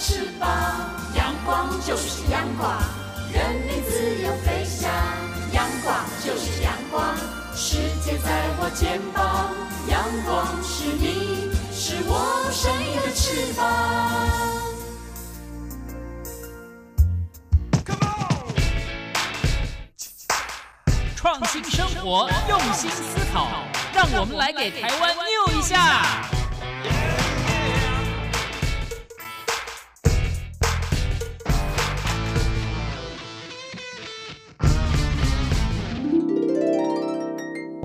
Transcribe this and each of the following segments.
翅膀，阳光就是阳光，人民自由飞翔。阳光就是阳光，世界在我肩膀。阳光是你，是我生命的翅膀。创新生活，用心思考，让我们来给台湾 new 一下。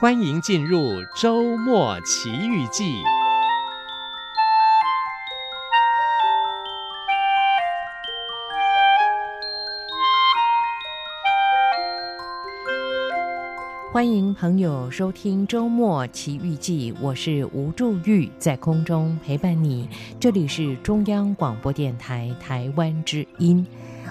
欢迎进入周末奇遇记。欢迎朋友收听周末奇遇记，我是吴祝玉，在空中陪伴你。这里是中央广播电台台湾之音。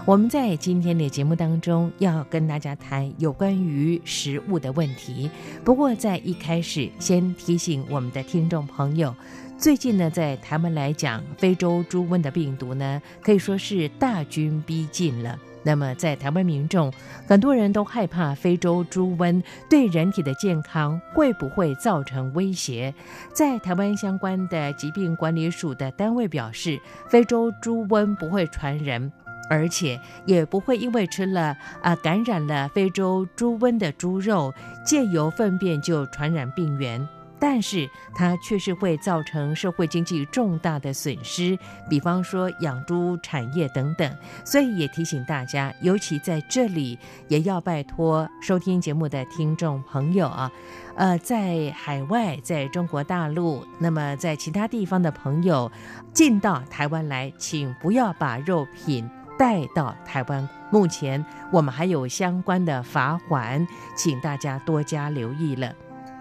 我们在今天的节目当中要跟大家谈有关于食物的问题。不过在一开始，先提醒我们的听众朋友，最近呢，在台湾来讲，非洲猪瘟的病毒呢，可以说是大军逼近了。那么在台湾民众，很多人都害怕非洲猪瘟对人体的健康会不会造成威胁。在台湾相关的疾病管理署的单位表示，非洲猪瘟不会传人。而且也不会因为吃了啊感染了非洲猪瘟的猪肉，借由粪便就传染病源，但是它确实会造成社会经济重大的损失，比方说养猪产业等等。所以也提醒大家，尤其在这里也要拜托收听节目的听众朋友啊，呃，在海外，在中国大陆，那么在其他地方的朋友进到台湾来，请不要把肉品。带到台湾，目前我们还有相关的罚款，请大家多加留意了。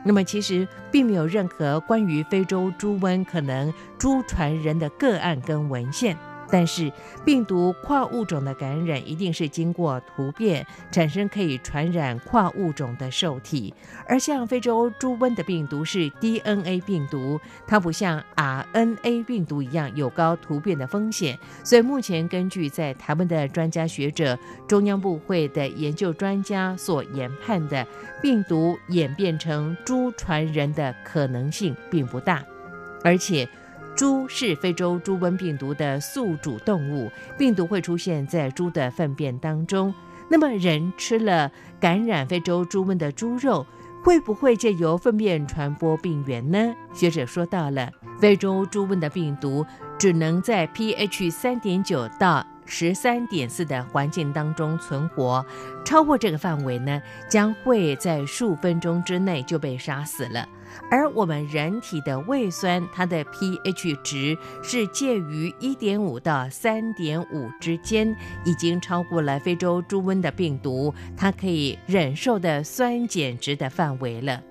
那么，其实并没有任何关于非洲猪瘟可能猪传人的个案跟文献。但是，病毒跨物种的感染一定是经过突变产生可以传染跨物种的受体，而像非洲猪瘟的病毒是 DNA 病毒，它不像 RNA 病毒一样有高突变的风险。所以目前根据在台湾的专家学者、中央部会的研究专家所研判的，病毒演变成猪传人的可能性并不大，而且。猪是非洲猪瘟病毒的宿主动物，病毒会出现在猪的粪便当中。那么，人吃了感染非洲猪瘟的猪肉，会不会借由粪便传播病原呢？学者说到了，非洲猪瘟的病毒只能在 pH 三点九到十三点四的环境当中存活，超过这个范围呢，将会在数分钟之内就被杀死了。而我们人体的胃酸，它的 pH 值是介于一点五到三点五之间，已经超过了非洲猪瘟的病毒它可以忍受的酸碱值的范围了。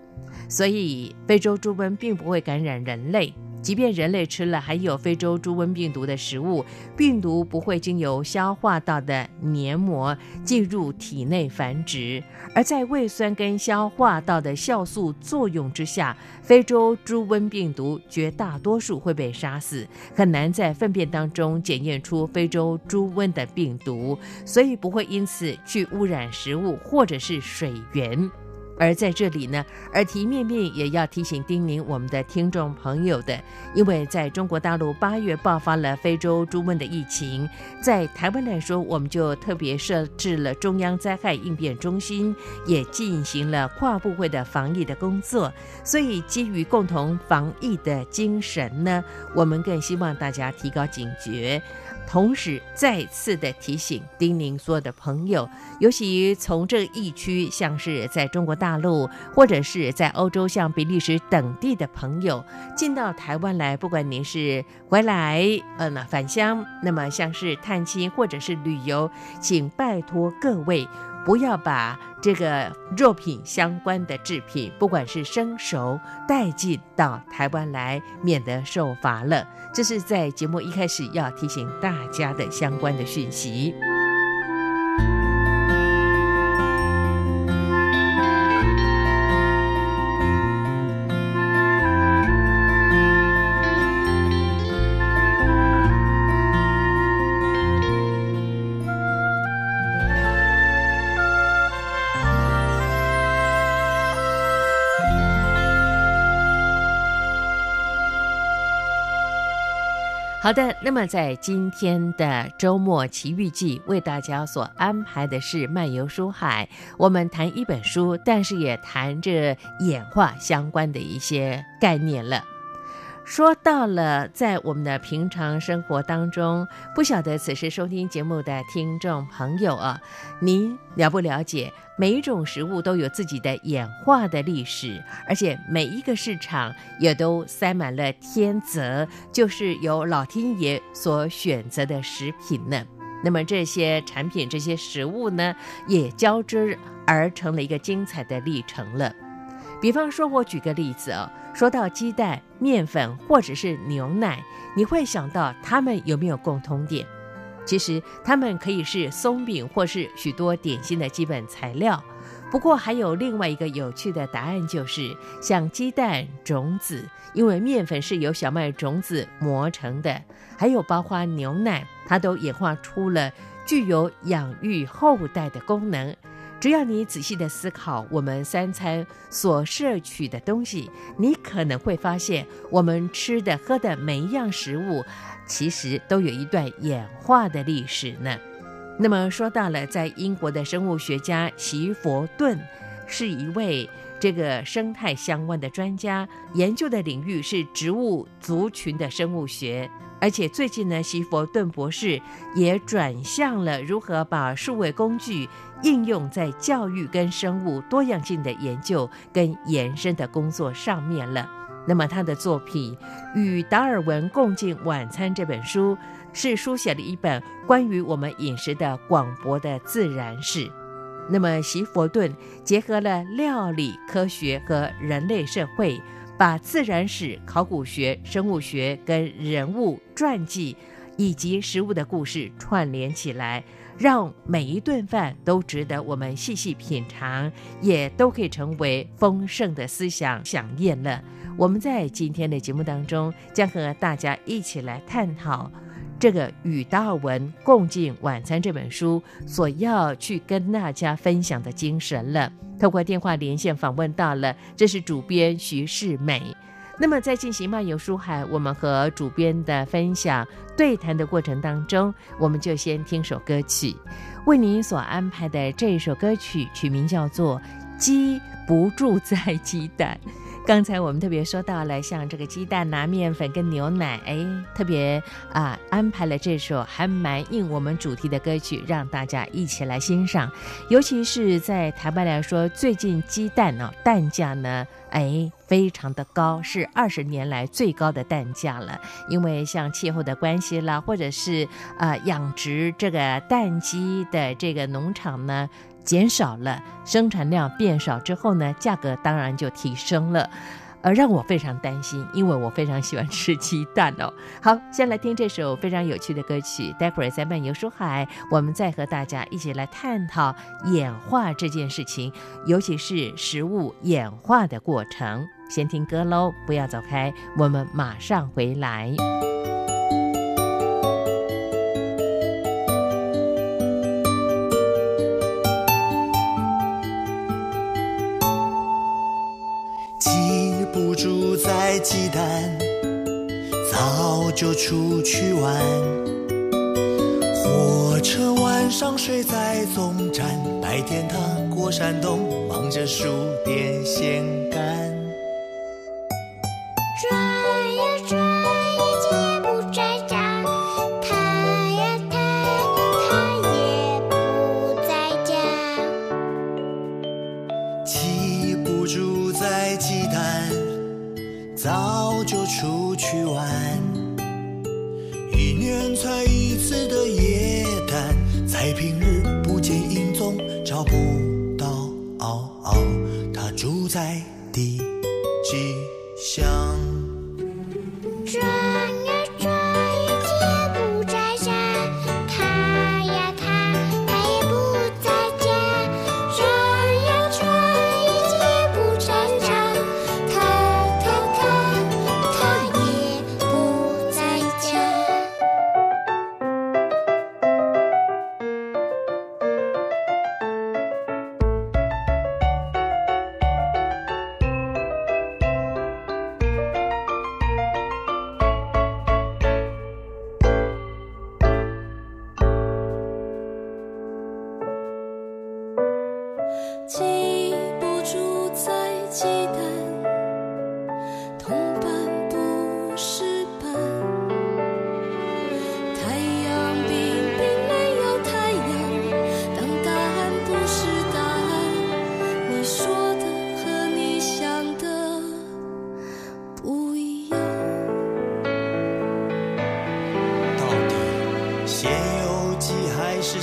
所以，非洲猪瘟并不会感染人类。即便人类吃了含有非洲猪瘟病毒的食物，病毒不会经由消化道的黏膜进入体内繁殖，而在胃酸跟消化道的酵素作用之下，非洲猪瘟病毒绝大多数会被杀死，很难在粪便当中检验出非洲猪瘟的病毒，所以不会因此去污染食物或者是水源。而在这里呢，耳提面命也要提醒叮咛我们的听众朋友的，因为在中国大陆八月爆发了非洲猪瘟的疫情，在台湾来说，我们就特别设置了中央灾害应变中心，也进行了跨部会的防疫的工作。所以，基于共同防疫的精神呢，我们更希望大家提高警觉。同时再次的提醒丁宁所有的朋友，尤其从这个疫区，像是在中国大陆或者是在欧洲，像比利时等地的朋友进到台湾来，不管您是回来，呃，那返乡，那么像是探亲或者是旅游，请拜托各位。不要把这个肉品相关的制品，不管是生熟，带进到台湾来，免得受罚了。这是在节目一开始要提醒大家的相关的讯息。好的，那么在今天的周末奇遇记，为大家所安排的是漫游书海。我们谈一本书，但是也谈着演化相关的一些概念了。说到了在我们的平常生活当中，不晓得此时收听节目的听众朋友啊，您了不了解？每一种食物都有自己的演化的历史，而且每一个市场也都塞满了天择，就是由老天爷所选择的食品呢。那么这些产品、这些食物呢，也交织而成了一个精彩的历程了。比方说，我举个例子哦，说到鸡蛋、面粉或者是牛奶，你会想到它们有没有共通点？其实它们可以是松饼或是许多点心的基本材料。不过还有另外一个有趣的答案，就是像鸡蛋种子，因为面粉是由小麦种子磨成的，还有包括牛奶，它都演化出了具有养育后代的功能。只要你仔细的思考，我们三餐所摄取的东西，你可能会发现，我们吃的喝的每一样食物。其实都有一段演化的历史呢。那么说到了，在英国的生物学家席佛顿是一位这个生态相关的专家，研究的领域是植物族群的生物学。而且最近呢，席佛顿博士也转向了如何把数位工具应用在教育跟生物多样性的研究跟延伸的工作上面了。那么他的作品《与达尔文共进晚餐》这本书，是书写了一本关于我们饮食的广博的自然史。那么席佛顿结合了料理、科学和人类社会，把自然史、考古学、生物学跟人物传记以及食物的故事串联起来，让每一顿饭都值得我们细细品尝，也都可以成为丰盛的思想饗宴了。我们在今天的节目当中，将和大家一起来探讨这个《与达尔文共进晚餐》这本书所要去跟大家分享的精神了。透过电话连线访问到了，这是主编徐世美。那么在进行漫游书海，我们和主编的分享对谈的过程当中，我们就先听首歌曲，为您所安排的这一首歌曲取名叫做《鸡不住在鸡蛋》。刚才我们特别说到了，像这个鸡蛋呐、面粉跟牛奶，哎，特别啊安排了这首还蛮应我们主题的歌曲，让大家一起来欣赏。尤其是在台湾来说，最近鸡蛋呢、哦，蛋价呢，哎，非常的高，是二十年来最高的蛋价了。因为像气候的关系啦，或者是啊养殖这个蛋鸡的这个农场呢。减少了生产量变少之后呢，价格当然就提升了，而让我非常担心，因为我非常喜欢吃鸡蛋哦。好，先来听这首非常有趣的歌曲，待会儿在漫游书海，我们再和大家一起来探讨演化这件事情，尤其是食物演化的过程。先听歌喽，不要走开，我们马上回来。鸡蛋早就出去玩，火车晚上睡在总站，白天他过山东，忙着数电线杆。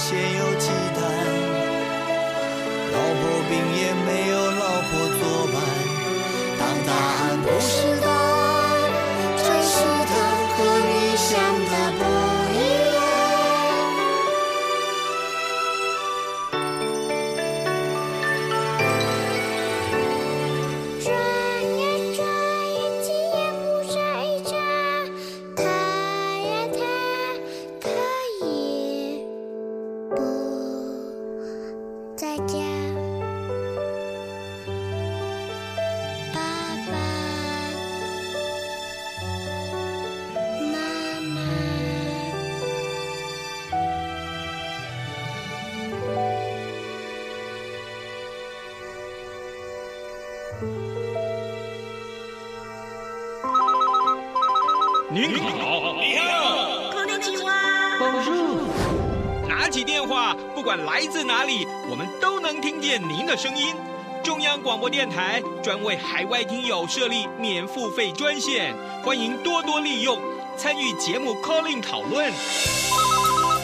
咸有鸡蛋，老婆饼也没有老婆作伴，当答案不是。声音。中央广播电台专为海外听友设立免付费专线，欢迎多多利用，参与节目 call-in 讨论。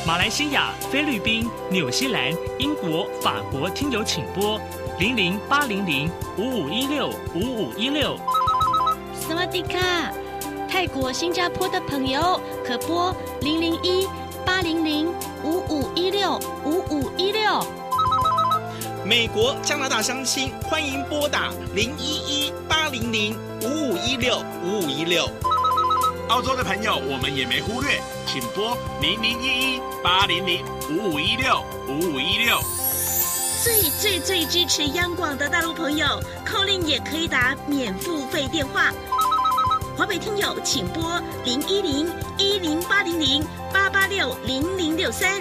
马来西亚、菲律宾、纽西兰、英国、法国听友请拨零零八零零五五一六五五一六。斯瓦迪卡。泰国、新加坡的朋友可拨零零一八零零五五一六五五一六。美国、加拿大乡亲欢迎拨打零一一八零零五五一六五五一六。澳洲的朋友我们也没忽略，请拨零零一一八零零五五一六五五一六。最最最支持央广的大陆朋友，call in 也可以打免付费电话。华北听友请拨零一零一零八零零八八六零零六三，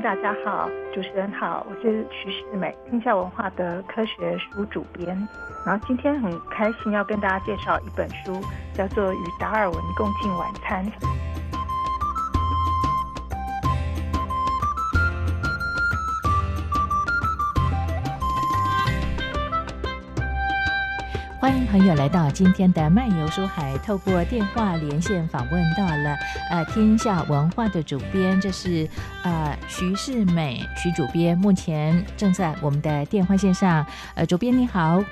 大家好，主持人好，我是徐世美，天下文化的科学书主编。然后今天很开心要跟大家介绍一本书，叫做《与达尔文共进晚餐》。欢迎朋友来到今天的漫游书海，透过电话连线访问到了呃天下文化的主编，这是呃徐世美徐主编，目前正在我们的电话线上。呃，主编你好。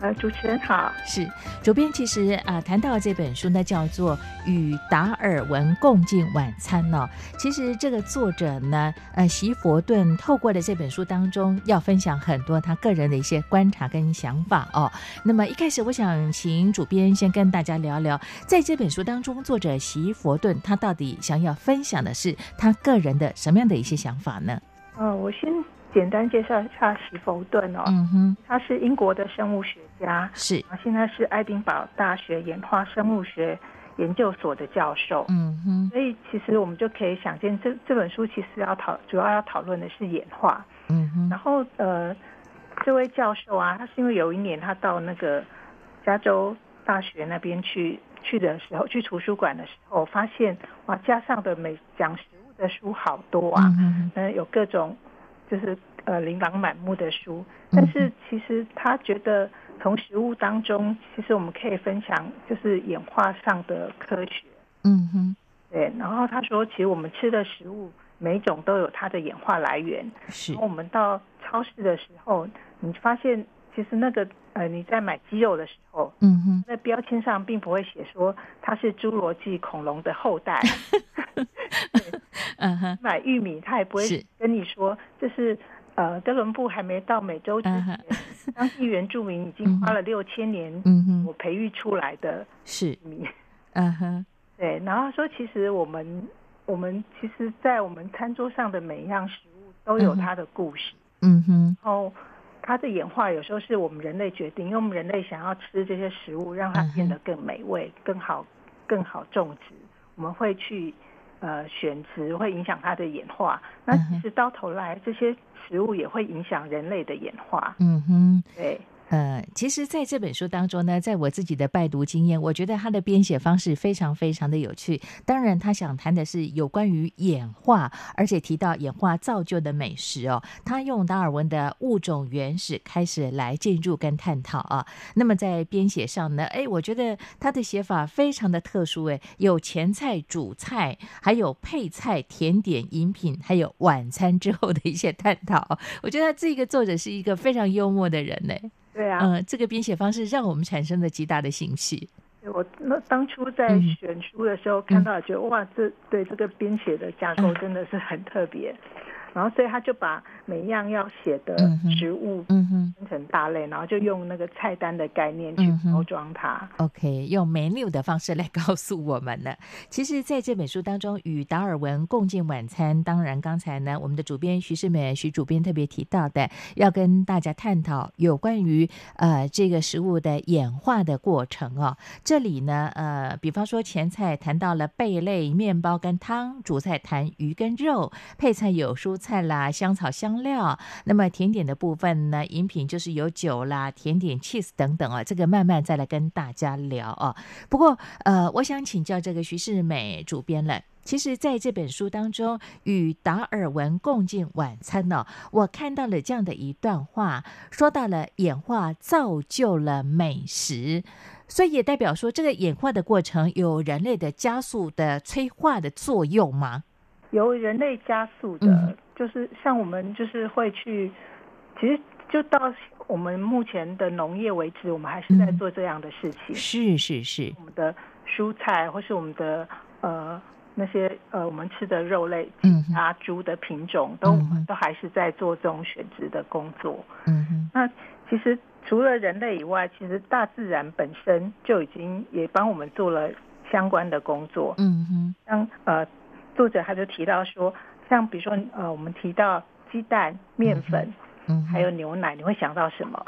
呃，主持人好，是主编。其实啊、呃，谈到这本书呢，叫做《与达尔文共进晚餐》哦。其实这个作者呢，呃，席佛顿透过的这本书当中，要分享很多他个人的一些观察跟想法哦。那么一开始，我想请主编先跟大家聊聊，在这本书当中，作者席佛顿他到底想要分享的是他个人的什么样的一些想法呢？呃，我先简单介绍一下史佛顿哦，嗯哼，他是英国的生物学家，是，现在是爱丁堡大学演化生物学研究所的教授，嗯哼，所以其实我们就可以想见，这这本书其实要讨主要要讨论的是演化，嗯哼，然后呃，这位教授啊，他是因为有一年他到那个加州大学那边去去的时候，去图书馆的时候，发现哇，架上的每讲食物的书好多啊，嗯，呃，有各种。就是呃琳琅满目的书，但是其实他觉得从食物当中，其实我们可以分享就是演化上的科学。嗯哼，对。然后他说，其实我们吃的食物每一种都有它的演化来源。是。然后我们到超市的时候，你发现其实那个呃你在买鸡肉的时候，嗯哼，在标签上并不会写说它是侏罗纪恐龙的后代。对嗯哼，买玉米他也不会跟你说这是呃哥伦布还没到美洲之前，当地原住民已经花了六千年，嗯哼，我培育出来的是玉米，嗯哼，对，然后说其实我们我们其实，在我们餐桌上的每一样食物都有它的故事，嗯哼，然后它的演化有时候是我们人类决定，因为我们人类想要吃这些食物，让它变得更美味、更好、更好种植，我们会去。呃，选植会影响它的演化。那其实到头来，这些食物也会影响人类的演化。嗯哼，对。呃，其实在这本书当中呢，在我自己的拜读经验，我觉得他的编写方式非常非常的有趣。当然，他想谈的是有关于演化，而且提到演化造就的美食哦。他用达尔文的物种原始开始来进入跟探讨啊。那么在编写上呢，哎，我觉得他的写法非常的特殊，哎，有前菜、主菜，还有配菜、甜点、饮品，还有晚餐之后的一些探讨。我觉得这个作者是一个非常幽默的人呢。对啊，嗯，这个编写方式让我们产生了极大的兴趣。我那当初在选书的时候看到，觉得、嗯、哇，这对这个编写的架构真的是很特别。嗯然后，所以他就把每一样要写的食物，嗯哼，分成大类，然后就用那个菜单的概念去包装它。OK，用 menu 的方式来告诉我们了。其实，在这本书当中，与达尔文共进晚餐。当然，刚才呢，我们的主编徐世美徐主编特别提到的，要跟大家探讨有关于呃这个食物的演化的过程哦。这里呢，呃，比方说前菜谈到了贝类、面包跟汤，主菜谈鱼跟肉，配菜有蔬菜。菜啦，香草香料。那么甜点的部分呢？饮品就是有酒啦、甜点、cheese 等等啊。这个慢慢再来跟大家聊啊。不过呃，我想请教这个徐世美主编了。其实在这本书当中，与达尔文共进晚餐呢，我看到了这样的一段话，说到了演化造就了美食，所以也代表说这个演化的过程有人类的加速的催化的作用吗？由人类加速的。嗯就是像我们就是会去，其实就到我们目前的农业为止，我们还是在做这样的事情。嗯、是是是，我们的蔬菜或是我们的呃那些呃我们吃的肉类，嗯啊猪的品种都、嗯、都还是在做这种选择的工作。嗯哼。那其实除了人类以外，其实大自然本身就已经也帮我们做了相关的工作。嗯哼。像呃作者他就提到说。像比如说，呃，我们提到鸡蛋、面粉，嗯，还有牛奶，你会想到什么？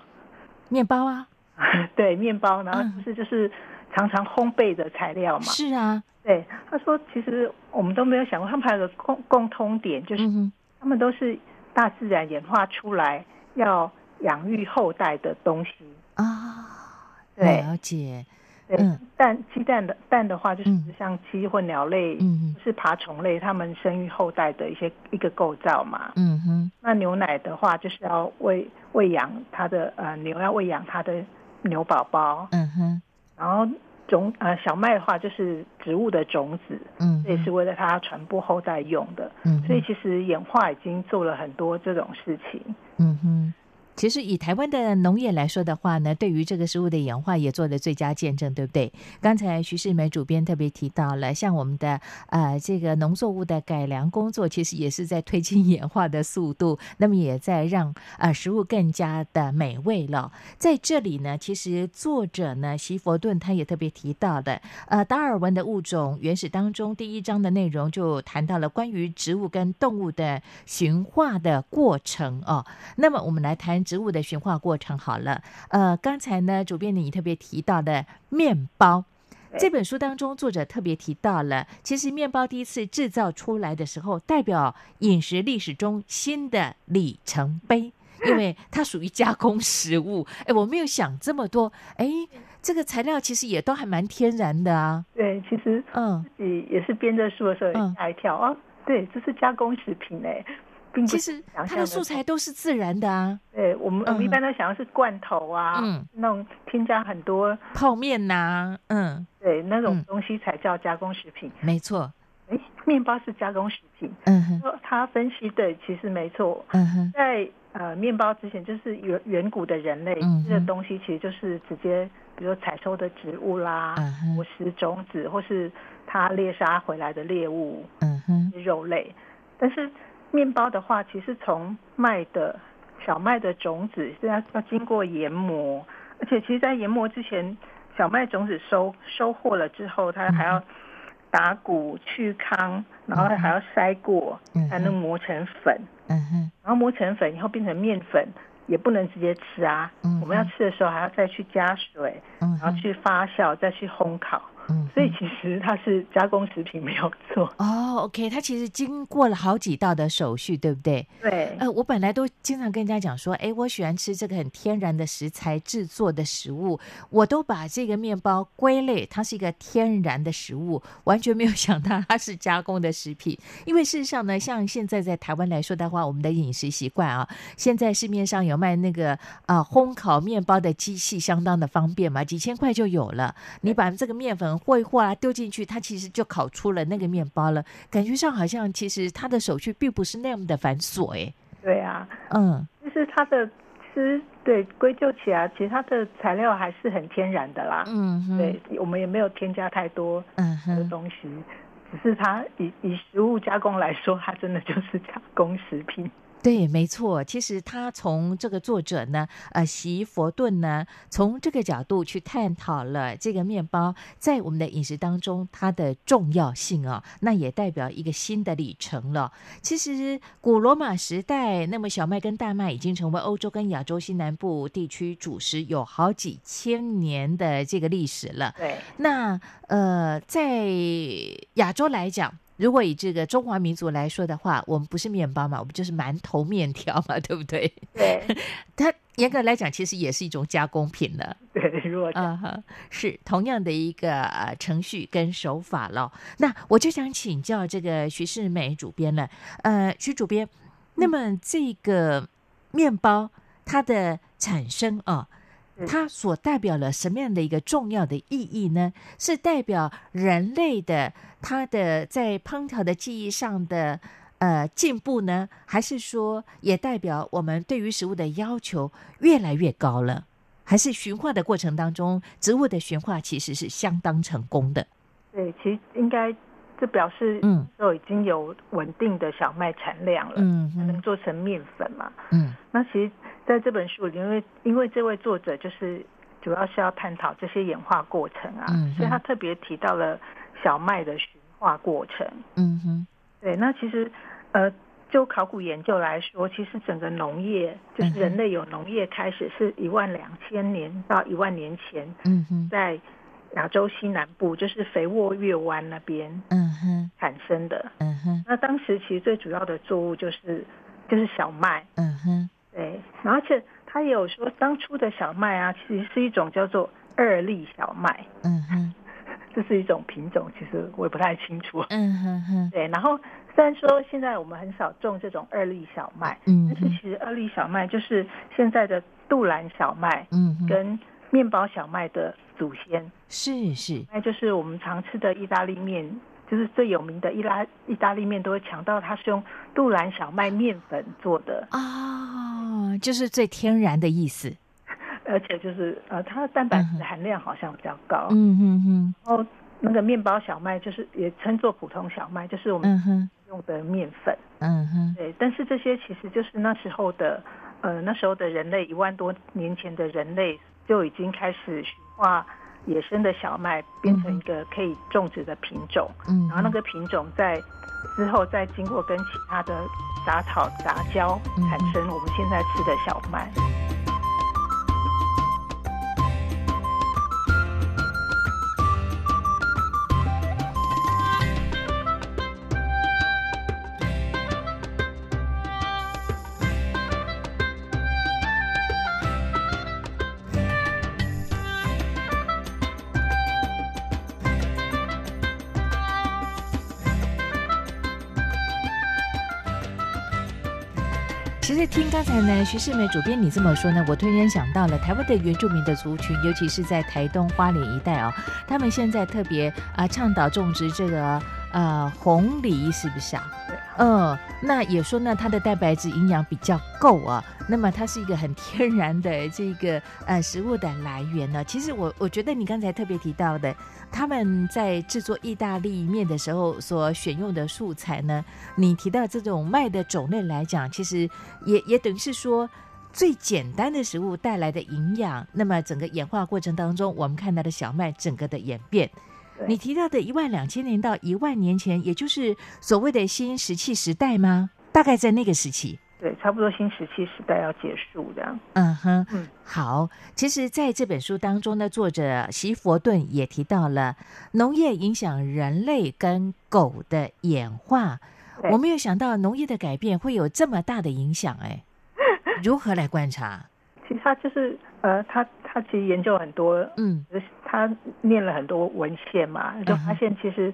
面包啊，对，面包，然后就是就是常常烘焙的材料嘛。是啊，对。他说，其实我们都没有想过，他们还有个共共通点，就是他们都是大自然演化出来要养育后代的东西啊。对，了解。对，蛋鸡蛋的蛋的话，就是像鸡或鸟类，嗯，是爬虫类，它们生育后代的一些一个构造嘛。嗯哼。那牛奶的话，就是要喂喂养它的呃牛，要喂养它的牛宝宝。嗯哼。然后种呃小麦的话，就是植物的种子，嗯，这也是为了它传播后代用的。嗯。所以其实演化已经做了很多这种事情。嗯哼。其实以台湾的农业来说的话呢，对于这个食物的演化也做了最佳见证，对不对？刚才徐世梅主编特别提到了，像我们的呃这个农作物的改良工作，其实也是在推进演化的速度，那么也在让呃食物更加的美味了。在这里呢，其实作者呢席佛顿他也特别提到的，呃达尔文的物种原始当中第一章的内容就谈到了关于植物跟动物的驯化的过程哦。那么我们来谈。植物的驯化过程好了，呃，刚才呢，主编你特别提到的面包这本书当中，作者特别提到了，其实面包第一次制造出来的时候，代表饮食历史中新的里程碑，因为 它属于加工食物。哎，我没有想这么多，哎，这个材料其实也都还蛮天然的啊。对，其实嗯，自己也是编这书的时候也吓一跳啊，对，这是加工食品哎。其实它的素材都是自然的啊。对，我们我们一般都想要是罐头啊，嗯，那种添加很多泡面呐，嗯，对，那种东西才叫加工食品。没错，哎，面包是加工食品。嗯哼，他分析对，其实没错。嗯哼，在呃面包之前，就是远远古的人类吃的东西，其实就是直接，比如说采收的植物啦，果实、种子，或是他猎杀回来的猎物，嗯哼，肉类，但是。面包的话，其实从麦的小麦的种子是要要经过研磨，而且其实，在研磨之前，小麦种子收收获了之后，它还要打谷去糠，然后还要筛过，才能磨成粉。嗯哼，然后磨成粉以后变成面粉，也不能直接吃啊。我们要吃的时候还要再去加水，然后去发酵，再去烘烤。嗯，所以其实它是加工食品没有错 哦。OK，它其实经过了好几道的手续，对不对？对。呃，我本来都经常跟人家讲说，哎，我喜欢吃这个很天然的食材制作的食物，我都把这个面包归类，它是一个天然的食物，完全没有 想到它是加工的食品。因为事实上呢，像现在在台湾来说的话，我们的饮食习惯啊，现在市面上有卖那个啊烘烤面包的机器，相当的方便嘛，几千块就有了。你把这个面粉。会或啊丢进去，它其实就烤出了那个面包了。感觉上好像其实它的手续并不是那么的繁琐哎。对啊，嗯，就是它的其实对归咎起来，其实它的材料还是很天然的啦。嗯哼，对，我们也没有添加太多嗯的东西，嗯、只是它以以食物加工来说，它真的就是加工食品。对，没错。其实他从这个作者呢，呃，席佛顿呢，从这个角度去探讨了这个面包在我们的饮食当中它的重要性啊，那也代表一个新的里程了。其实古罗马时代，那么小麦跟大麦已经成为欧洲跟亚洲西南部地区主食，有好几千年的这个历史了。对，那呃，在亚洲来讲。如果以这个中华民族来说的话，我们不是面包嘛，我们就是馒头、面条嘛，对不对？对，它严格来讲，其实也是一种加工品了。对，如果 啊哈，是同样的一个程序跟手法了。那我就想请教这个徐世美主编了，呃，徐主编，那么这个面包它的产生啊。它所代表了什么样的一个重要的意义呢？是代表人类的它的在烹调的技艺上的呃进步呢，还是说也代表我们对于食物的要求越来越高了？还是驯化的过程当中，植物的驯化其实是相当成功的？对，其实应该这表示嗯，都已经有稳定的小麦产量了，嗯，能做成面粉嘛，嗯，那其实。在这本书里，因为因为这位作者就是主要是要探讨这些演化过程啊，嗯、所以他特别提到了小麦的驯化过程。嗯哼，对，那其实呃，就考古研究来说，其实整个农业就是人类有农业开始是一万两千年到一万年前，嗯哼，在亚洲西南部就是肥沃月湾那边，嗯哼，产生的，嗯哼，那当时其实最主要的作物就是就是小麦，嗯哼。对，而且他也有说，当初的小麦啊，其实是一种叫做二粒小麦。嗯哼，这是一种品种，其实我也不太清楚。嗯哼哼。对，然后虽然说现在我们很少种这种二粒小麦，嗯，但是其实二粒小麦就是现在的杜兰小麦，嗯，跟面包小麦的祖先。是是，那就是我们常吃的意大利面。就是最有名的意拉意大利面都会强调它是用杜兰小麦面粉做的哦，哦，就是最天然的意思。而且就是呃，它的蛋白质含量好像比较高。嗯嗯嗯。然后那个面包小麦就是也称作普通小麦，就是我们用的面粉。嗯哼。对，但是这些其实就是那时候的呃，那时候的人类一万多年前的人类就已经开始驯化野生的小麦，变成一个可以种植的品种。嗯。然后那个品种在之后再经过跟其他的杂草杂交，产生我们现在吃的小麦。刚才呢，徐世美主编你这么说呢，我突然想到了台湾的原住民的族群，尤其是在台东花莲一带哦，他们现在特别啊倡导种植这个呃红梨，是不是啊？嗯，那也说呢，它的蛋白质营养比较够啊。那么它是一个很天然的这个呃食物的来源呢。其实我我觉得你刚才特别提到的，他们在制作意大利面的时候所选用的素材呢，你提到这种麦的种类来讲，其实也也等于是说最简单的食物带来的营养。那么整个演化过程当中，我们看到的小麦整个的演变。你提到的一万两千年到一万年前，也就是所谓的新石器时代吗？大概在那个时期。对，差不多新石器时代要结束这样。嗯哼，嗯，好。其实，在这本书当中呢，作者席佛顿也提到了农业影响人类跟狗的演化。我没有想到农业的改变会有这么大的影响，哎，如何来观察？其实他就是呃，他他其实研究很多，嗯，他念了很多文献嘛，就发现其实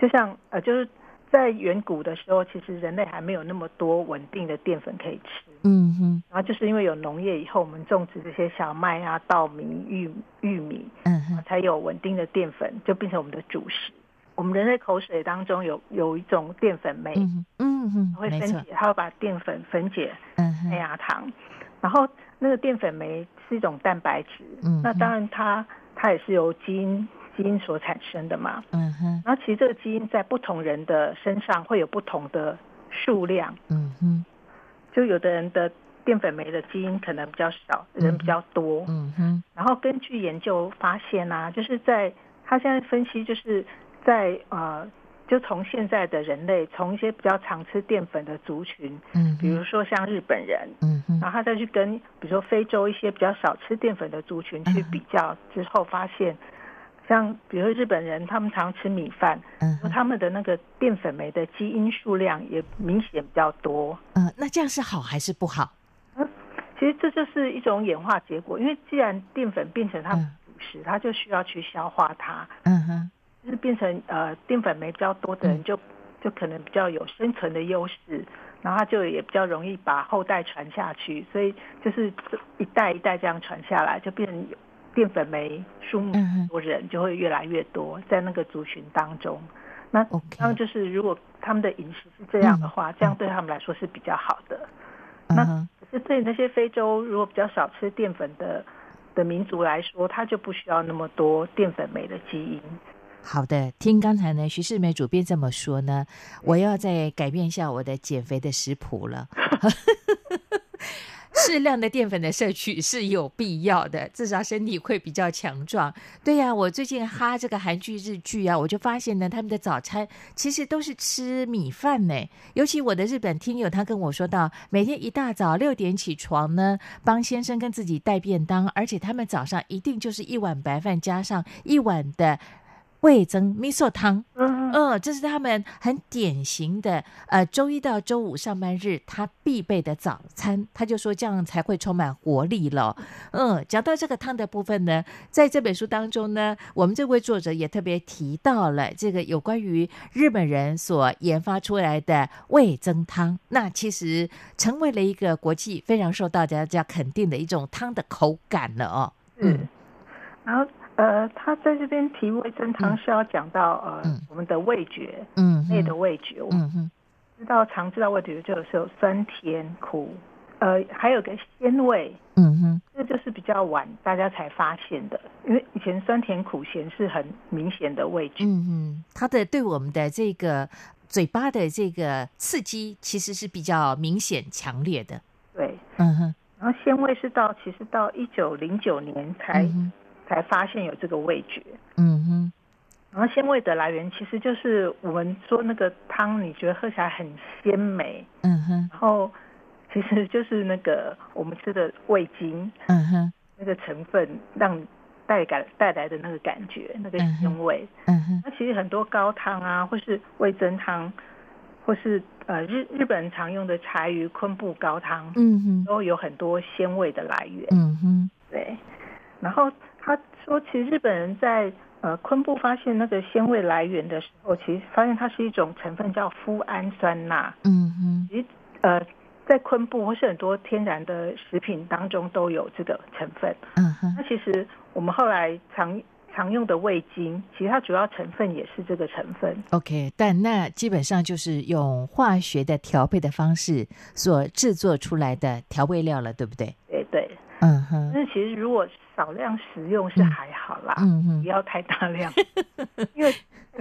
就像呃，就是在远古的时候，其实人类还没有那么多稳定的淀粉可以吃，嗯哼，然后就是因为有农业以后，我们种植这些小麦啊、稻米、玉玉米，嗯哼，才有稳定的淀粉，就变成我们的主食。我们人类口水当中有有一种淀粉酶，嗯哼，会分解，它会把淀粉分解，嗯麦芽糖，然后。那个淀粉酶是一种蛋白质，嗯，那当然它它也是由基因基因所产生的嘛，嗯哼。然后其实这个基因在不同人的身上会有不同的数量，嗯哼。就有的人的淀粉酶的基因可能比较少，人比较多，嗯哼。然后根据研究发现啊，就是在他现在分析，就是在呃。就从现在的人类，从一些比较常吃淀粉的族群，嗯，比如说像日本人，嗯，然后他再去跟比如说非洲一些比较少吃淀粉的族群去比较之后，发现，像比如说日本人，他们常吃米饭，嗯，他们的那个淀粉酶的基因数量也明显比较多，嗯，那这样是好还是不好？嗯，其实这就是一种演化结果，因为既然淀粉变成它的主食，它就需要去消化它，嗯哼。就是变成呃淀粉酶比较多的人就，就、嗯、就可能比较有生存的优势，然后他就也比较容易把后代传下去，所以就是一代一代这样传下来，就变成淀粉酶数目多人就会越来越多在那个族群当中。那他们就是如果他们的饮食是这样的话，嗯、这样对他们来说是比较好的。嗯、那可是对那些非洲如果比较少吃淀粉的的民族来说，他就不需要那么多淀粉酶的基因。好的，听刚才呢，徐世美主编这么说呢，我要再改变一下我的减肥的食谱了。适量的淀粉的摄取是有必要的，至少身体会比较强壮。对呀、我最近哈这个韩剧日剧啊，我就发现呢，他们的早餐其实都是吃米饭呢。尤其我的日本听友，他跟我说到，每天一大早六点起床呢，帮先生跟自己带便当，而且他们早上一定就是一碗白饭加上一碗的。味噌味噌汤，嗯嗯，这是他们很典型的，呃，周一到周五上班日他必备的早餐。他就说这样才会充满活力了。嗯，讲到这个汤的部分呢，在这本书当中呢，我们这位作者也特别提到了这个有关于日本人所研发出来的味噌汤。那其实成为了一个国际非常受到大家肯定的一种汤的口感了哦。嗯，然后。呃，他在这边提味增汤是要讲到、嗯、呃我们的味觉，嗯，内的味觉，嗯哼，知道常知道味觉就是有酸甜苦呃，还有个鲜味，嗯哼，这就是比较晚大家才发现的，因为以前酸甜苦咸是很明显的味觉，嗯嗯，它的对我们的这个嘴巴的这个刺激其实是比较明显强烈的，对，嗯哼，然后鲜味是到其实到一九零九年才、嗯、才发现有这个味觉，嗯哼。然后鲜味的来源其实就是我们说那个汤，你觉得喝起来很鲜美，嗯哼。然后其实就是那个我们吃的味精，嗯哼，那个成分让带感带来的那个感觉，那个鲜味，嗯哼。那其实很多高汤啊，或是味增汤，或是呃日日本人常用的柴鱼昆布高汤，嗯哼，都有很多鲜味的来源，嗯哼。对。然后他说，其实日本人在呃，昆布发现那个鲜味来源的时候，其实发现它是一种成分叫麸胺酸钠。嗯哼，其实呃，在昆布或是很多天然的食品当中都有这个成分。嗯哼，那其实我们后来常常用的味精，其实它主要成分也是这个成分。OK，但那基本上就是用化学的调配的方式所制作出来的调味料了，对不对？对对。嗯哼，但是其实如果少量食用是还好啦，不要太大量，因为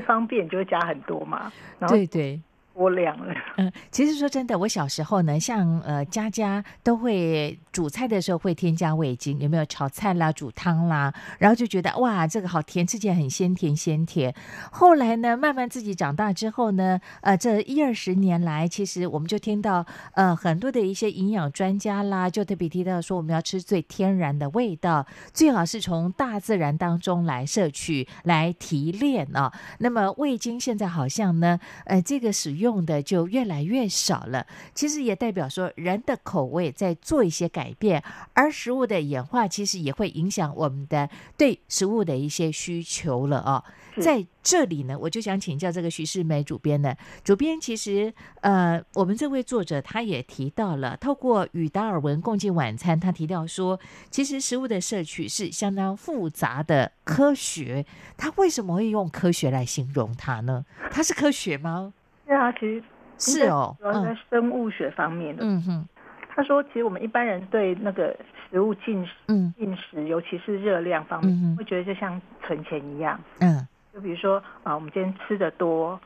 方便就会加很多嘛。然后对对。多量了。嗯，其实说真的，我小时候呢，像呃家家都会煮菜的时候会添加味精，有没有炒菜啦、煮汤啦，然后就觉得哇，这个好甜，吃起来很鲜甜鲜甜。后来呢，慢慢自己长大之后呢，呃，这一二十年来，其实我们就听到呃很多的一些营养专家啦，就特别提到说，我们要吃最天然的味道，最好是从大自然当中来摄取、来提炼啊。那么味精现在好像呢，呃，这个使用。用的就越来越少了，其实也代表说人的口味在做一些改变，而食物的演化其实也会影响我们的对食物的一些需求了啊、哦。在这里呢，我就想请教这个徐世美主编呢，主编其实呃，我们这位作者他也提到了，透过与达尔文共进晚餐，他提到说，其实食物的摄取是相当复杂的科学，他为什么会用科学来形容它呢？它是科学吗？对啊，其实是哦，主要在生物学方面的。嗯哼，他说，其实我们一般人对那个食物进食，嗯，进食，尤其是热量方面，嗯，会觉得就像存钱一样。嗯，就比如说啊，我们今天吃的多，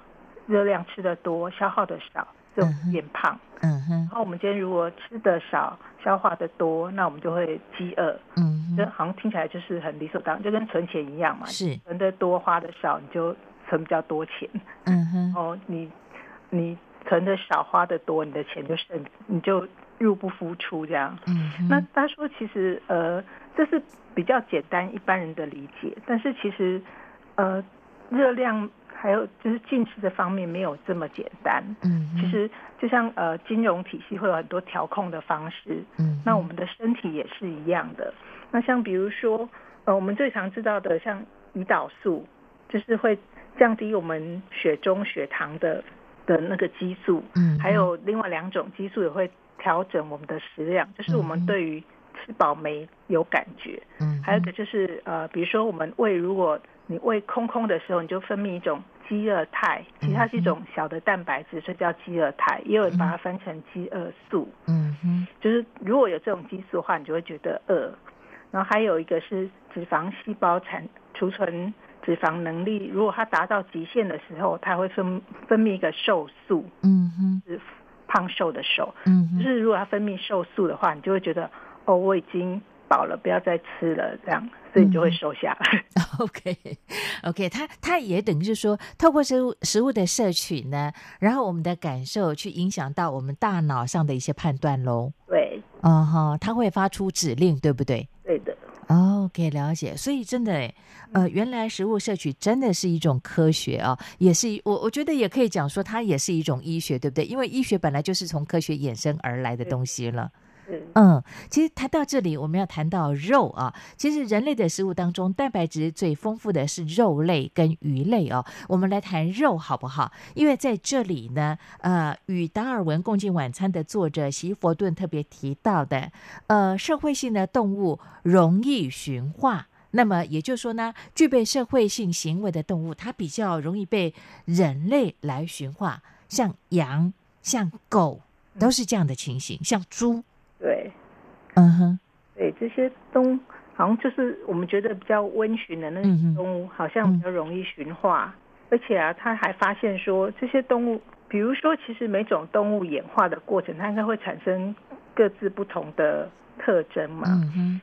热量吃的多，消耗的少，就变胖。嗯哼，然后我们今天如果吃的少，消化的多，那我们就会饥饿。嗯，就好像听起来就是很理所当然，就跟存钱一样嘛。是，存的多，花的少，你就存比较多钱。嗯哼，哦，你。你存的少，花的多，你的钱就剩，你就入不敷出这样。嗯，那他说其实呃，这是比较简单一般人的理解，但是其实呃，热量还有就是进食的方面没有这么简单。嗯，其实就像呃金融体系会有很多调控的方式。嗯，那我们的身体也是一样的。那像比如说呃，我们最常知道的像胰岛素，就是会降低我们血中血糖的。的那个激素，嗯，还有另外两种激素也会调整我们的食量，就是我们对于吃饱没有感觉，嗯，还有一个就是呃，比如说我们胃，如果你胃空空的时候，你就分泌一种饥饿肽，其实它是一种小的蛋白质，所以叫饥饿肽，也有人把它分成饥饿素，嗯哼，就是如果有这种激素的话，你就会觉得饿，然后还有一个是脂肪细胞产储存。脂肪能力，如果它达到极限的时候，它会分分泌一个瘦素，嗯哼，是胖瘦的瘦，嗯哼，就是如果它分泌瘦素的话，你就会觉得哦，我已经饱了，不要再吃了，这样，所以你就会瘦下来。嗯、OK，OK，、okay, okay, 它它也等于是说，透过食物食物的摄取呢，然后我们的感受去影响到我们大脑上的一些判断喽。对，啊哈，它会发出指令，对不对？对的。哦，可以了解，所以真的诶，呃，原来食物摄取真的是一种科学啊，也是我我觉得也可以讲说它也是一种医学，对不对？因为医学本来就是从科学衍生而来的东西了。嗯，其实谈到这里，我们要谈到肉啊。其实人类的食物当中，蛋白质最丰富的是肉类跟鱼类哦。我们来谈肉好不好？因为在这里呢，呃，与达尔文共进晚餐的作者席佛顿特别提到的，呃，社会性的动物容易驯化。那么也就是说呢，具备社会性行为的动物，它比较容易被人类来驯化。像羊、像狗都是这样的情形，像猪。对，嗯哼，对，这些动物好像就是我们觉得比较温驯的那种动物，好像比较容易驯化。而且啊，他还发现说，这些动物，比如说，其实每种动物演化的过程，它应该会产生各自不同的特征嘛。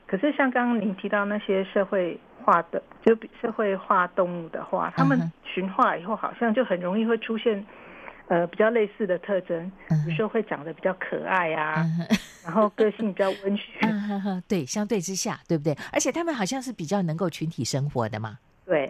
可是像刚刚您提到那些社会化的，就社会化动物的话，它们驯化以后，好像就很容易会出现，呃，比较类似的特征，比如说会长得比较可爱啊，然后个性比较温驯。对，相对之下，对不对？而且他们好像是比较能够群体生活的嘛。对。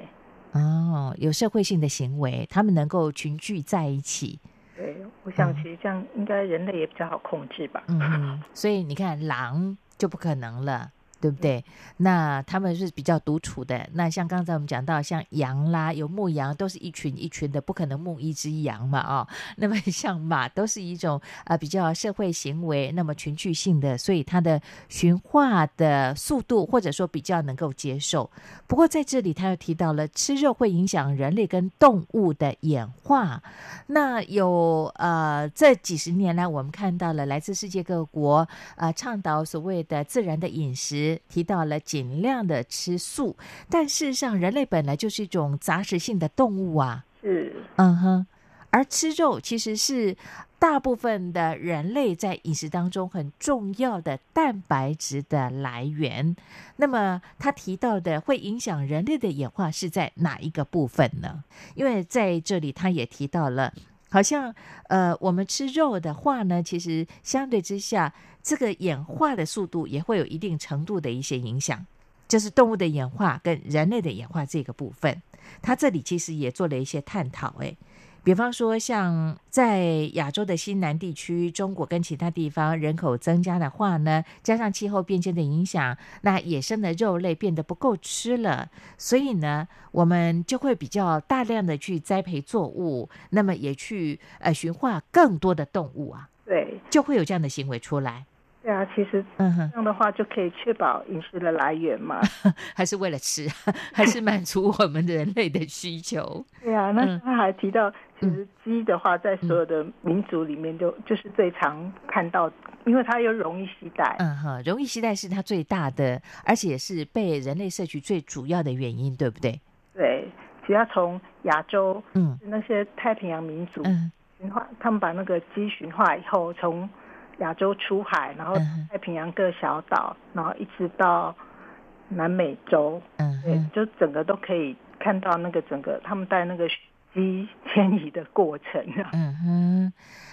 哦，有社会性的行为，他们能够群聚在一起。对，我想其实这样应该人类也比较好控制吧。嗯，所以你看，狼就不可能了。对不对？那他们是比较独处的。那像刚才我们讲到，像羊啦，有牧羊，都是一群一群的，不可能牧一只羊嘛，啊、哦。那么 像马，都是一种啊、呃、比较社会行为，那么群聚性的，所以它的驯化的速度或者说比较能够接受。不过在这里，他又提到了吃肉会影响人类跟动物的演化。那有呃，这几十年来，我们看到了来自世界各国啊、呃，倡导所谓的自然的饮食。提到了尽量的吃素，但事实上，人类本来就是一种杂食性的动物啊。是，嗯哼。而吃肉其实是大部分的人类在饮食当中很重要的蛋白质的来源。那么，他提到的会影响人类的演化是在哪一个部分呢？因为在这里，他也提到了。好像呃，我们吃肉的话呢，其实相对之下，这个演化的速度也会有一定程度的一些影响，就是动物的演化跟人类的演化这个部分，它这里其实也做了一些探讨，诶。比方说，像在亚洲的西南地区，中国跟其他地方人口增加的话呢，加上气候变迁的影响，那野生的肉类变得不够吃了，所以呢，我们就会比较大量的去栽培作物，那么也去呃驯化更多的动物啊，对，就会有这样的行为出来。对啊，其实这样的话就可以确保饮食的来源嘛，还是为了吃，还是满足我们人类的需求？对啊，那他还提到，其实鸡的话，在所有的民族里面就，就就是最常看到，因为它又容易携带。嗯哼，容易携带是它最大的，而且是被人类摄取最主要的原因，对不对？对，只要从亚洲，嗯，那些太平洋民族，嗯，驯化，他们把那个鸡驯化以后，从亚洲出海，然后太平洋各小岛，然后一直到南美洲，嗯，对，就整个都可以看到那个整个他们带那个机 迁移的过程。嗯哼。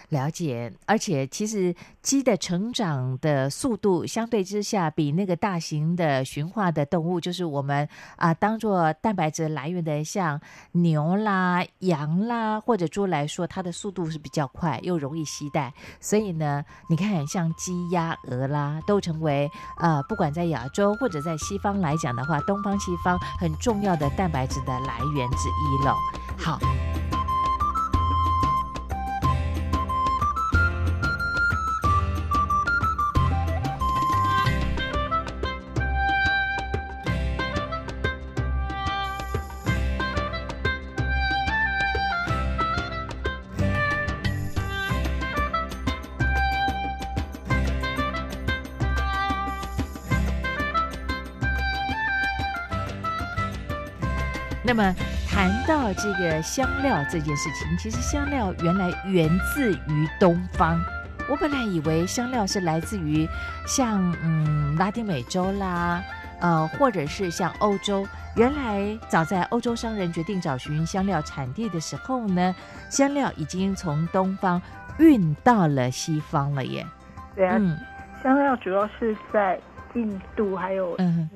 了解，而且其实鸡的成长的速度相对之下，比那个大型的驯化的动物，就是我们啊当做蛋白质来源的，像牛啦、羊啦或者猪来说，它的速度是比较快，又容易携带。所以呢，你看像鸡、鸭、鹅啦，都成为呃不管在亚洲或者在西方来讲的话，东方西方很重要的蛋白质的来源之一了。好。么谈到这个香料这件事情，其实香料原来源自于东方。我本来以为香料是来自于像嗯拉丁美洲啦，呃或者是像欧洲。原来早在欧洲商人决定找寻香料产地的时候呢，香料已经从东方运到了西方了耶。对啊，嗯、香料主要是在印度还有嗯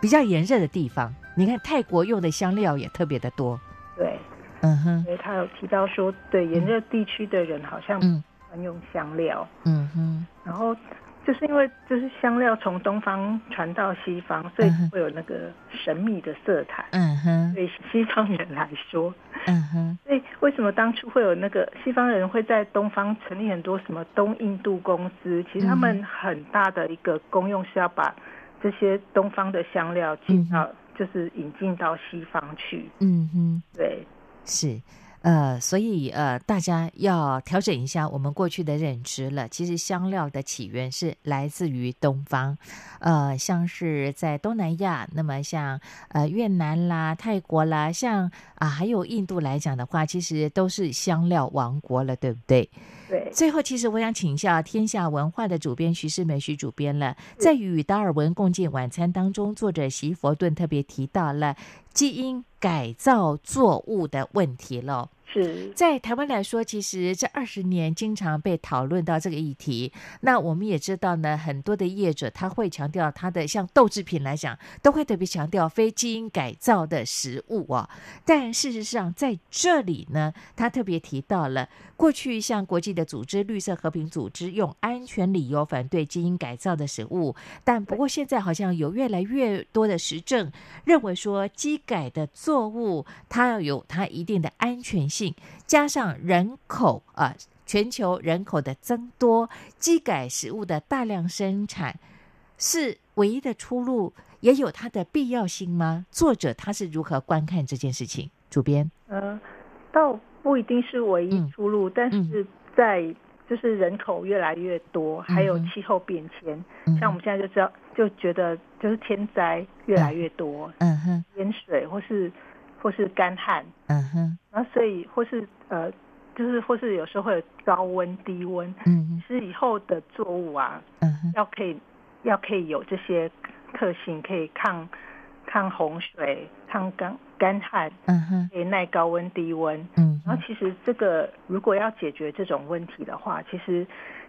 比较炎热的地方。你看泰国用的香料也特别的多，对，嗯哼，因为他有提到说，对炎热地区的人好像喜欢用香料，嗯哼，然后就是因为就是香料从东方传到西方，所以会有那个神秘的色彩，嗯哼，对西方人来说，嗯哼，所以为什么当初会有那个西方人会在东方成立很多什么东印度公司？其实他们很大的一个功用是要把这些东方的香料进到。就是引进到西方去，嗯哼，对，是，呃，所以呃，大家要调整一下我们过去的认知了。其实香料的起源是来自于东方，呃，像是在东南亚，那么像呃越南啦、泰国啦，像啊还有印度来讲的话，其实都是香料王国了，对不对？对。最后，其实我想请教天下文化的主编徐世美徐主编了，在与达尔文共进晚餐当中，作者席佛顿特别提到了基因改造作物的问题了。是在台湾来说，其实这二十年经常被讨论到这个议题。那我们也知道呢，很多的业者他会强调他的像豆制品来讲，都会特别强调非基因改造的食物啊。但事实上在这里呢，他特别提到了过去像国际的组织绿色和平组织用安全理由反对基因改造的食物，但不过现在好像有越来越多的实证认为说，基改的作物它要有它一定的安全性。加上人口啊，全球人口的增多，机改食物的大量生产是唯一的出路，也有它的必要性吗？作者他是如何观看这件事情？主编，呃，倒不一定是唯一出路，嗯、但是在就是人口越来越多，嗯、还有气候变迁、嗯，像我们现在就知道，就觉得就是天灾越来越多，嗯哼，淹水或是。或是干旱，嗯哼，然后所以或是呃，就是或是有时候会有高温、低温，嗯，是以后的作物啊，嗯哼，要可以要可以有这些特性，可以抗抗洪水、抗干干旱，嗯哼，可以耐高温、低温，嗯，然后其实这个如果要解决这种问题的话，其实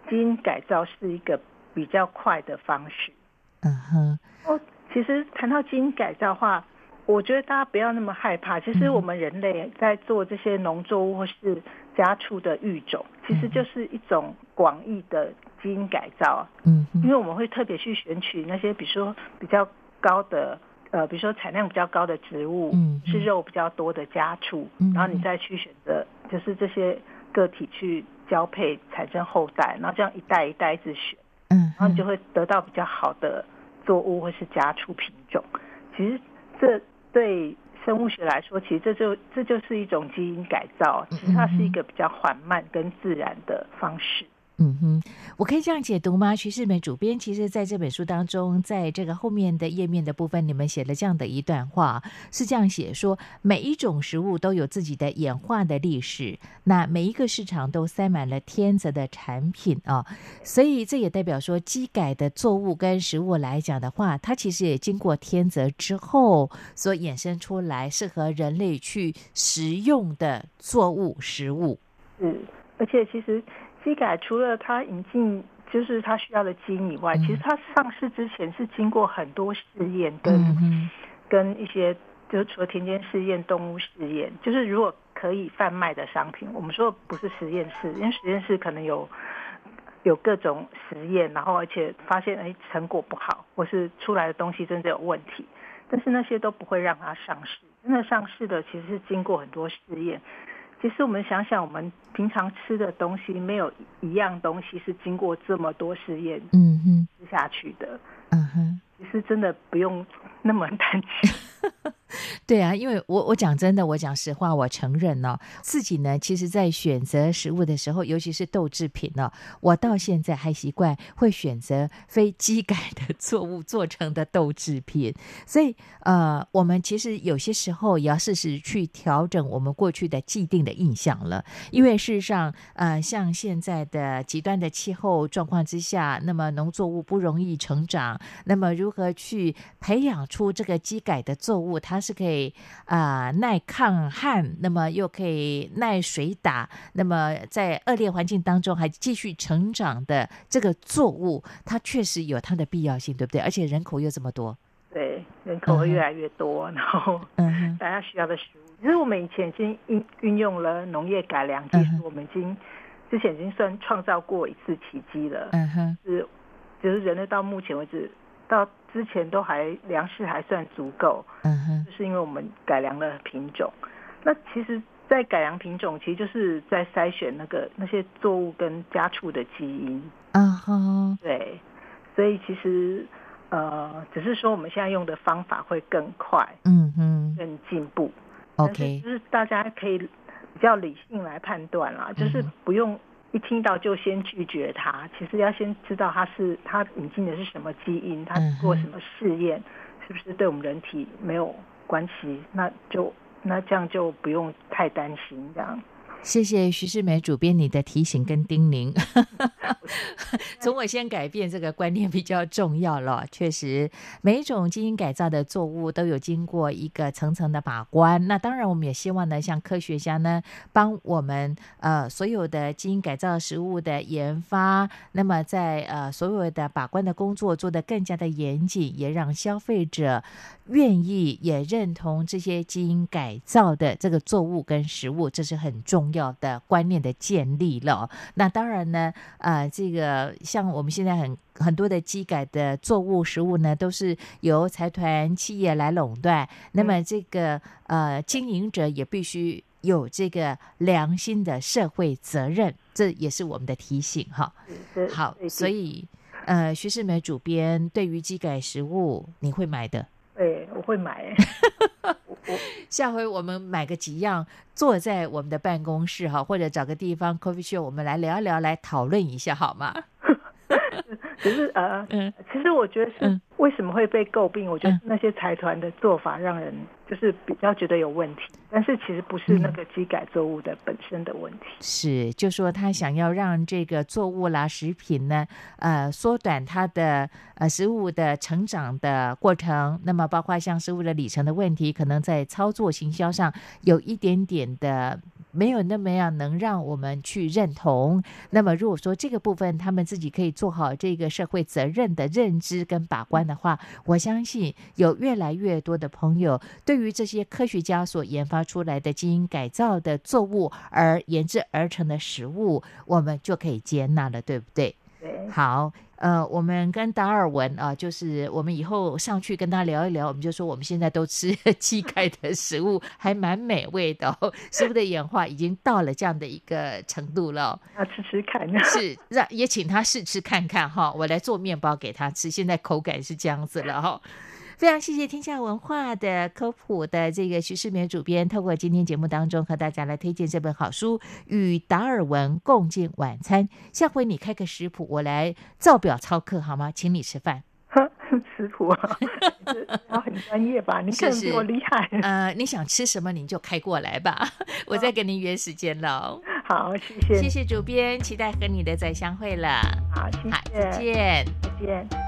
基因改造是一个比较快的方式，嗯哼，哦，其实谈到基因改造的话。我觉得大家不要那么害怕。其实我们人类在做这些农作物或是家畜的育种，其实就是一种广义的基因改造。嗯，因为我们会特别去选取那些，比如说比较高的，呃，比如说产量比较高的植物，嗯，是肉比较多的家畜，然后你再去选择，就是这些个体去交配产生后代，然后这样一代一代一直选，嗯，然后你就会得到比较好的作物或是家畜品种。其实这。对生物学来说，其实这就这就是一种基因改造，其实它是一个比较缓慢跟自然的方式。嗯哼，我可以这样解读吗？徐世美主编，其实在这本书当中，在这个后面的页面的部分，你们写了这样的一段话，是这样写说：每一种食物都有自己的演化的历史，那每一个市场都塞满了天择的产品啊，所以这也代表说，机改的作物跟食物来讲的话，它其实也经过天择之后所衍生出来适合人类去食用的作物食物。嗯，而且其实。基改除了它引进就是它需要的基因以外，嗯、其实它上市之前是经过很多试验跟、嗯、跟一些就是除了田间试验、动物试验，就是如果可以贩卖的商品，我们说不是实验室，因为实验室可能有有各种实验，然后而且发现哎成果不好，或是出来的东西真的有问题，但是那些都不会让它上市。真的上市的其实是经过很多试验。其实我们想想，我们平常吃的东西，没有一样东西是经过这么多试验嗯哼吃下去的。嗯哼，其实真的不用那么担心。对啊，因为我我讲真的，我讲实话，我承认呢、哦，自己呢，其实，在选择食物的时候，尤其是豆制品呢、我到现在还习惯会选择非机改的 作物做成的豆制品。所以，呃，我们其实有些时候也要适时去调整我们过去的既定的印象了。因为事实上，呃，像现在的极端的气候状况之下，那么农作物不容易成长，那么如何去培养出这个机改的作物，它是可以啊、呃、耐抗旱，那么又可以耐水打，那么在恶劣环境当中还继续成长的这个作物，它确实有它的必要性，对不对？而且人口又这么多，对，人口会越来越多，嗯、然后嗯，大家需要的食物，其实我们以前已经运运用了农业改良技术、嗯，我们已经之前已经算创造过一次奇迹了，嗯哼，是，就是人类到目前为止。到之前都还粮食还算足够，嗯哼，就是因为我们改良了品种。那其实，在改良品种，其实就是在筛选那个那些作物跟家畜的基因，嗯哼，对。所以其实呃，只是说我们现在用的方法会更快，嗯哼，更进步。OK，就是大家可以比较理性来判断啦，就是不用一听到就先拒绝他，其实要先知道他是他引进的是什么基因，他做什么试验，是不是对我们人体没有关系，那就那这样就不用太担心这样。谢谢徐世美主编你的提醒跟叮咛，从我先改变这个观念比较重要了。确实，每一种基因改造的作物都有经过一个层层的把关。那当然，我们也希望呢，像科学家呢，帮我们呃所有的基因改造食物的研发，那么在呃所有的把关的工作做得更加的严谨，也让消费者愿意也认同这些基因改造的这个作物跟食物，这是很重要。重要的观念的建立了，那当然呢，呃，这个像我们现在很很多的机改的作物食物呢，都是由财团企业来垄断，那么这个呃经营者也必须有这个良心的社会责任，这也是我们的提醒哈。好，所以呃，徐世美主编对于机改食物，你会买的？对，我会买。下回我们买个几样，坐在我们的办公室哈，或者找个地方 coffee shop，我们来聊一聊，来讨论一下好吗？只是呃，嗯，其实我觉得是为什么会被诟病？我觉得那些财团的做法让人就是比较觉得有问题，但是其实不是那个机改作物的本身的问题。是，就说他想要让这个作物啦、食品呢，呃，缩短它的呃食物的成长的过程。那么包括像食物的里程的问题，可能在操作行销上有一点点的。没有那么样能让我们去认同。那么，如果说这个部分他们自己可以做好这个社会责任的认知跟把关的话，我相信有越来越多的朋友对于这些科学家所研发出来的基因改造的作物而研制而成的食物，我们就可以接纳了，对不对？对。好。呃，我们跟达尔文啊，就是我们以后上去跟他聊一聊，我们就说我们现在都吃 鸡盖的食物，还蛮美味的哦。食物的演化已经到了这样的一个程度了，要吃吃看。是，让也请他试吃看看哈，我来做面包给他吃。现在口感是这样子了哈。非常谢谢天下文化的科普的这个徐世美主编，透过今天节目当中和大家来推荐这本好书《与达尔文共进晚餐》。下回你开个食谱，我来照表操课好吗？请你吃饭。食谱啊，他很专业吧？你更比我厉害。呃，你想吃什么，你就开过来吧。我再跟您约时间喽。好，谢谢。谢谢主编，期待和你的再相会了。好，谢谢。好，再见。再见。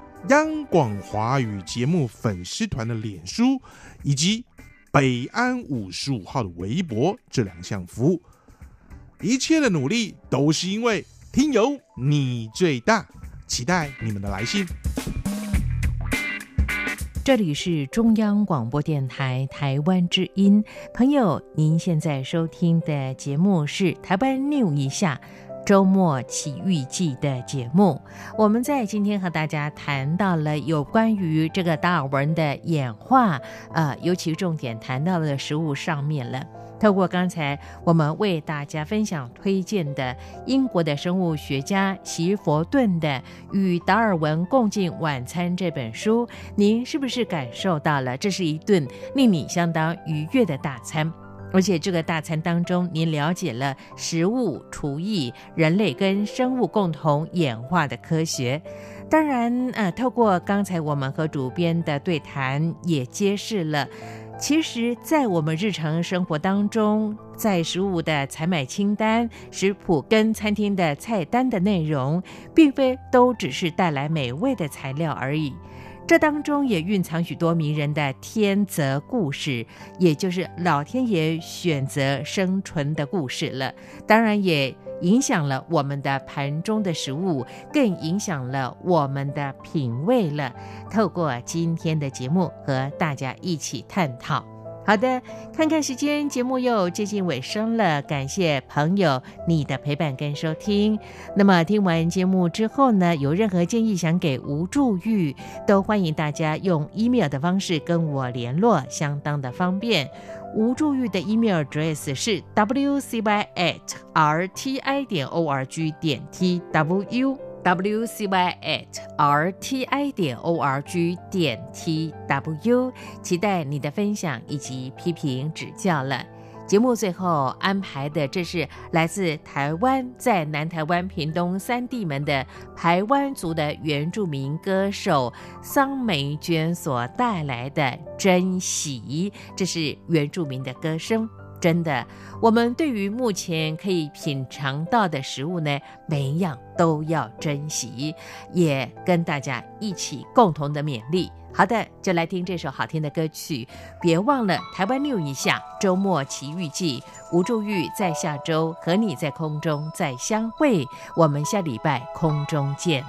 央广华语节目粉丝团的脸书，以及北安五十五号的微博这两项服务，一切的努力都是因为听友你最大，期待你们的来信。这里是中央广播电台台湾之音，朋友，您现在收听的节目是《台湾 New 一下》。周末奇遇记的节目，我们在今天和大家谈到了有关于这个达尔文的演化，呃，尤其重点谈到了食物上面了。透过刚才我们为大家分享推荐的英国的生物学家席佛顿的《与达尔文共进晚餐》这本书，您是不是感受到了这是一顿令你相当愉悦的大餐？而且这个大餐当中，您了解了食物、厨艺、人类跟生物共同演化的科学。当然，呃，透过刚才我们和主编的对谈，也揭示了，其实，在我们日常生活当中，在食物的采买清单、食谱跟餐厅的菜单的内容，并非都只是带来美味的材料而已。这当中也蕴藏许多名人的天择故事，也就是老天爷选择生存的故事了。当然，也影响了我们的盘中的食物，更影响了我们的品味了。透过今天的节目，和大家一起探讨。好的，看看时间，节目又接近尾声了。感谢朋友你的陪伴跟收听。那么听完节目之后呢，有任何建议想给吴祝玉，都欢迎大家用 email 的方式跟我联络，相当的方便。吴祝玉的 email address 是 wcy at rti 点 org 点 tw。w w c y at r t i 点 o r g 点 t w，期待你的分享以及批评指教了。节目最后安排的，这是来自台湾，在南台湾屏东三地门的排湾族的原住民歌手桑梅娟所带来的《珍惜》，这是原住民的歌声。真的，我们对于目前可以品尝到的食物呢，每一样都要珍惜，也跟大家一起共同的勉励。好的，就来听这首好听的歌曲。别忘了台湾六一下周末奇遇记，吴祝玉在下周和你在空中再相会，我们下礼拜空中见。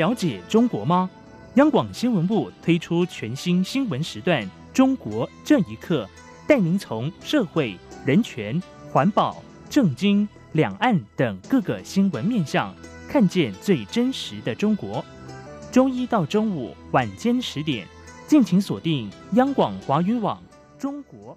了解中国吗？央广新闻部推出全新新闻时段《中国这一刻》，带您从社会、人权、环保、政经、两岸等各个新闻面向，看见最真实的中国。周一到周五晚间十点，敬请锁定央广华语网《中国》。